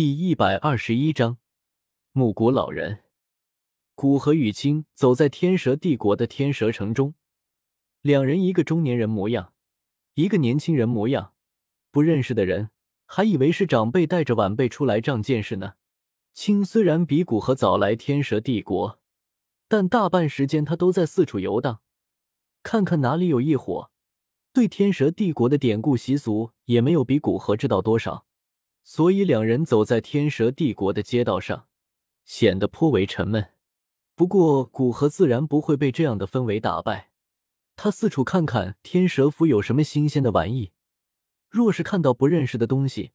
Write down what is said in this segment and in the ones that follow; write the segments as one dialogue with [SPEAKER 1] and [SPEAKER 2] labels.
[SPEAKER 1] 第一百二十一章，木谷老人。古河雨清走在天蛇帝国的天蛇城中，两人一个中年人模样，一个年轻人模样。不认识的人还以为是长辈带着晚辈出来长见识呢。青虽然比古河早来天蛇帝国，但大半时间他都在四处游荡，看看哪里有异火。对天蛇帝国的典故习俗也没有比古河知道多少。所以两人走在天蛇帝国的街道上，显得颇为沉闷。不过古河自然不会被这样的氛围打败，他四处看看天蛇府有什么新鲜的玩意，若是看到不认识的东西，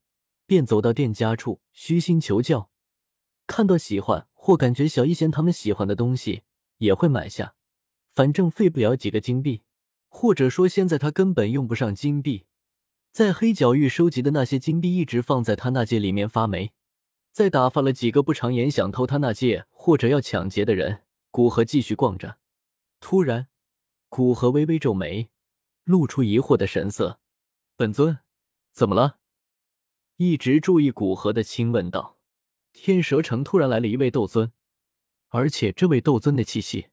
[SPEAKER 1] 便走到店家处虚心求教；看到喜欢或感觉小一仙他们喜欢的东西，也会买下。反正费不了几个金币，或者说现在他根本用不上金币。在黑角域收集的那些金币一直放在他那戒里面发霉，在打发了几个不长眼想偷他那戒或者要抢劫的人，古河继续逛着。突然，古河微微皱眉，露出疑惑的神色：“本尊，怎么了？”一直注意古河的亲问道：“天蛇城突然来了一位斗尊，而且这位斗尊的气息，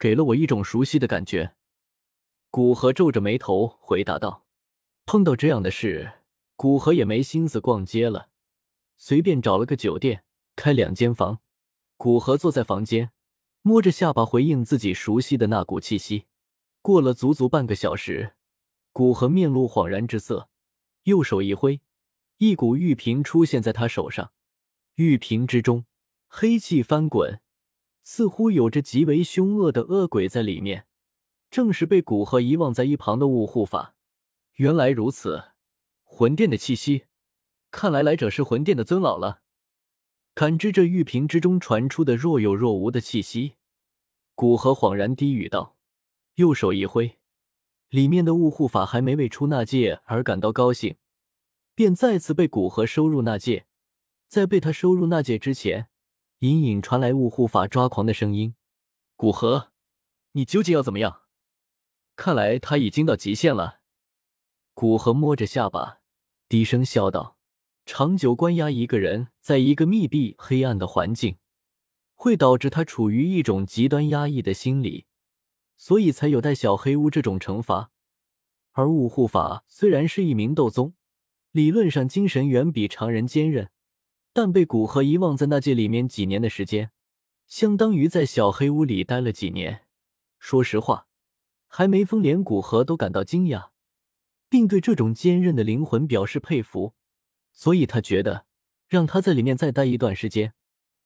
[SPEAKER 1] 给了我一种熟悉的感觉。”古河皱着眉头回答道。碰到这样的事，古河也没心思逛街了，随便找了个酒店，开两间房。古河坐在房间，摸着下巴回应自己熟悉的那股气息。过了足足半个小时，古河面露恍然之色，右手一挥，一股玉瓶出现在他手上。玉瓶之中黑气翻滚，似乎有着极为凶恶的恶鬼在里面，正是被古河遗忘在一旁的雾护法。原来如此，魂殿的气息，看来来者是魂殿的尊老了。感知着玉瓶之中传出的若有若无的气息，古河恍然低语道，右手一挥，里面的雾护法还没为出那戒而感到高兴，便再次被古河收入那戒。在被他收入那戒之前，隐隐传来雾护法抓狂的声音：“古河，你究竟要怎么样？看来他已经到极限了。”古河摸着下巴，低声笑道：“长久关押一个人在一个密闭黑暗的环境，会导致他处于一种极端压抑的心理，所以才有带小黑屋这种惩罚。而雾护法虽然是一名斗宗，理论上精神远比常人坚韧，但被古河遗忘在那界里面几年的时间，相当于在小黑屋里待了几年。说实话，还没封连古河都感到惊讶。”并对这种坚韧的灵魂表示佩服，所以他觉得让他在里面再待一段时间。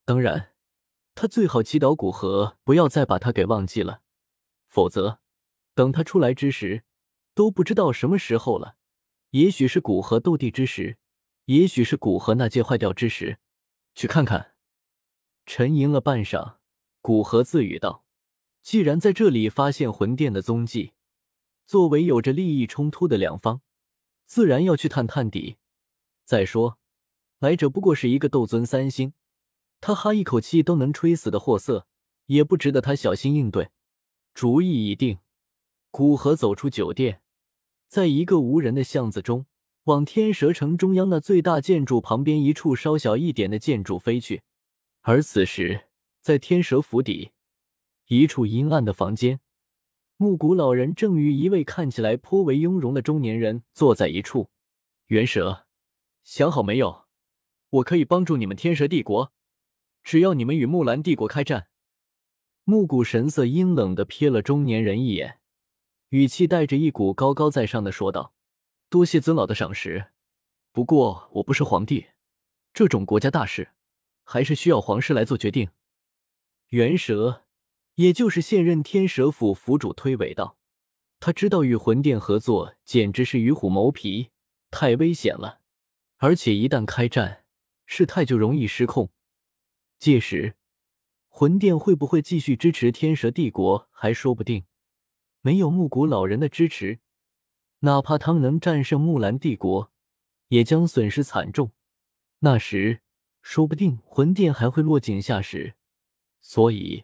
[SPEAKER 1] 当然，他最好祈祷古河不要再把他给忘记了，否则等他出来之时，都不知道什么时候了。也许是古河斗帝之时，也许是古河那戒坏掉之时。去看看。沉吟了半晌，古河自语道：“既然在这里发现魂殿的踪迹。”作为有着利益冲突的两方，自然要去探探底。再说，来者不过是一个斗尊三星，他哈一口气都能吹死的货色，也不值得他小心应对。主意已定，古河走出酒店，在一个无人的巷子中，往天蛇城中央那最大建筑旁边一处稍小一点的建筑飞去。而此时，在天蛇府邸一处阴暗的房间。木谷老人正与一位看起来颇为雍容的中年人坐在一处。元蛇，想好没有？我可以帮助你们天蛇帝国，只要你们与木兰帝国开战。木谷神色阴冷的瞥了中年人一眼，语气带着一股高高在上的说道：“多谢尊老的赏识，不过我不是皇帝，这种国家大事，还是需要皇室来做决定。”元蛇。也就是现任天蛇府府主推诿道：“他知道与魂殿合作简直是与虎谋皮，太危险了。而且一旦开战，事态就容易失控。届时，魂殿会不会继续支持天蛇帝国还说不定。没有木谷老人的支持，哪怕他们能战胜木兰帝国，也将损失惨重。那时，说不定魂殿还会落井下石。所以。”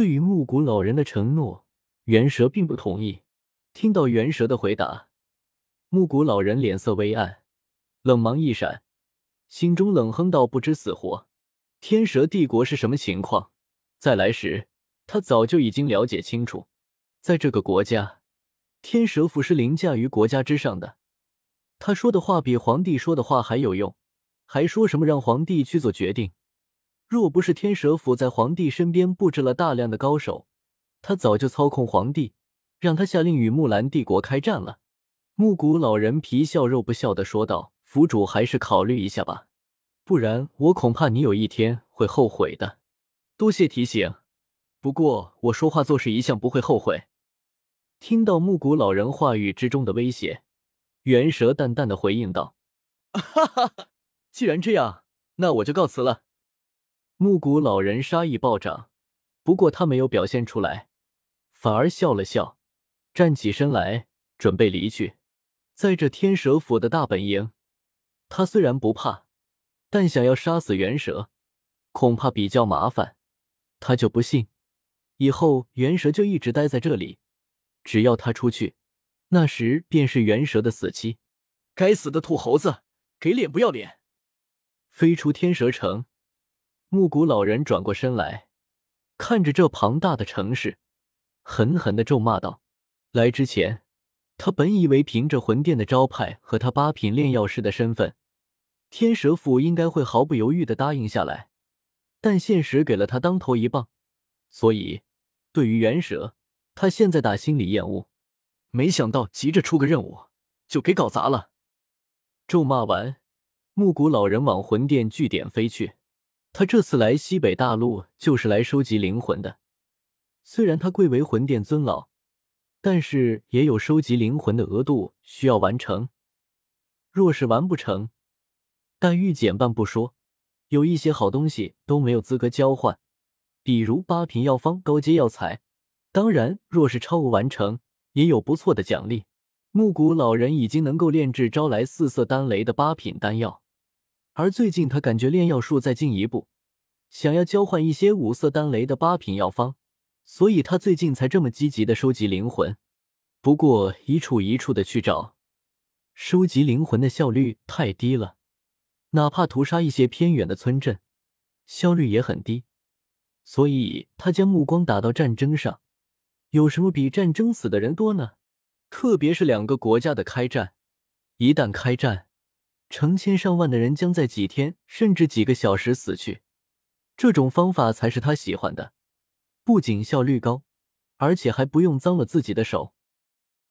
[SPEAKER 1] 对于木谷老人的承诺，元蛇并不同意。听到元蛇的回答，木谷老人脸色微暗，冷芒一闪，心中冷哼道：“不知死活，天蛇帝国是什么情况？再来时，他早就已经了解清楚。在这个国家，天蛇府是凌驾于国家之上的。他说的话比皇帝说的话还有用，还说什么让皇帝去做决定？若不是天蛇府在皇帝身边布置了大量的高手，他早就操控皇帝，让他下令与木兰帝国开战了。”木谷老人皮笑肉不笑的说道。府主还是考虑一下吧，不然我恐怕你有一天会后悔的。多谢提醒，不过我说话做事一向不会后悔。听到木谷老人话语之中的威胁，元蛇淡淡的回应道：“哈 哈哈，既然这样，那我就告辞了。”木谷老人杀意暴涨，不过他没有表现出来，反而笑了笑，站起身来准备离去。在这天蛇府的大本营。他虽然不怕，但想要杀死元蛇，恐怕比较麻烦。他就不信，以后元蛇就一直待在这里。只要他出去，那时便是元蛇的死期。该死的土猴子，给脸不要脸！飞出天蛇城，木谷老人转过身来，看着这庞大的城市，狠狠的咒骂道：“来之前，他本以为凭着魂殿的招牌和他八品炼药师的身份。”天蛇府应该会毫不犹豫的答应下来，但现实给了他当头一棒，所以对于元蛇，他现在打心里厌恶。没想到急着出个任务，就给搞砸了。咒骂完，木谷老人往魂殿据点飞去。他这次来西北大陆就是来收集灵魂的。虽然他贵为魂殿尊老，但是也有收集灵魂的额度需要完成。若是完不成，待遇减半不说，有一些好东西都没有资格交换，比如八品药方、高阶药材。当然，若是超额完成，也有不错的奖励。木谷老人已经能够炼制招来四色丹雷的八品丹药，而最近他感觉炼药术再进一步，想要交换一些五色丹雷的八品药方，所以他最近才这么积极的收集灵魂。不过一处一处的去找，收集灵魂的效率太低了。哪怕屠杀一些偏远的村镇，效率也很低，所以他将目光打到战争上。有什么比战争死的人多呢？特别是两个国家的开战，一旦开战，成千上万的人将在几天甚至几个小时死去。这种方法才是他喜欢的，不仅效率高，而且还不用脏了自己的手。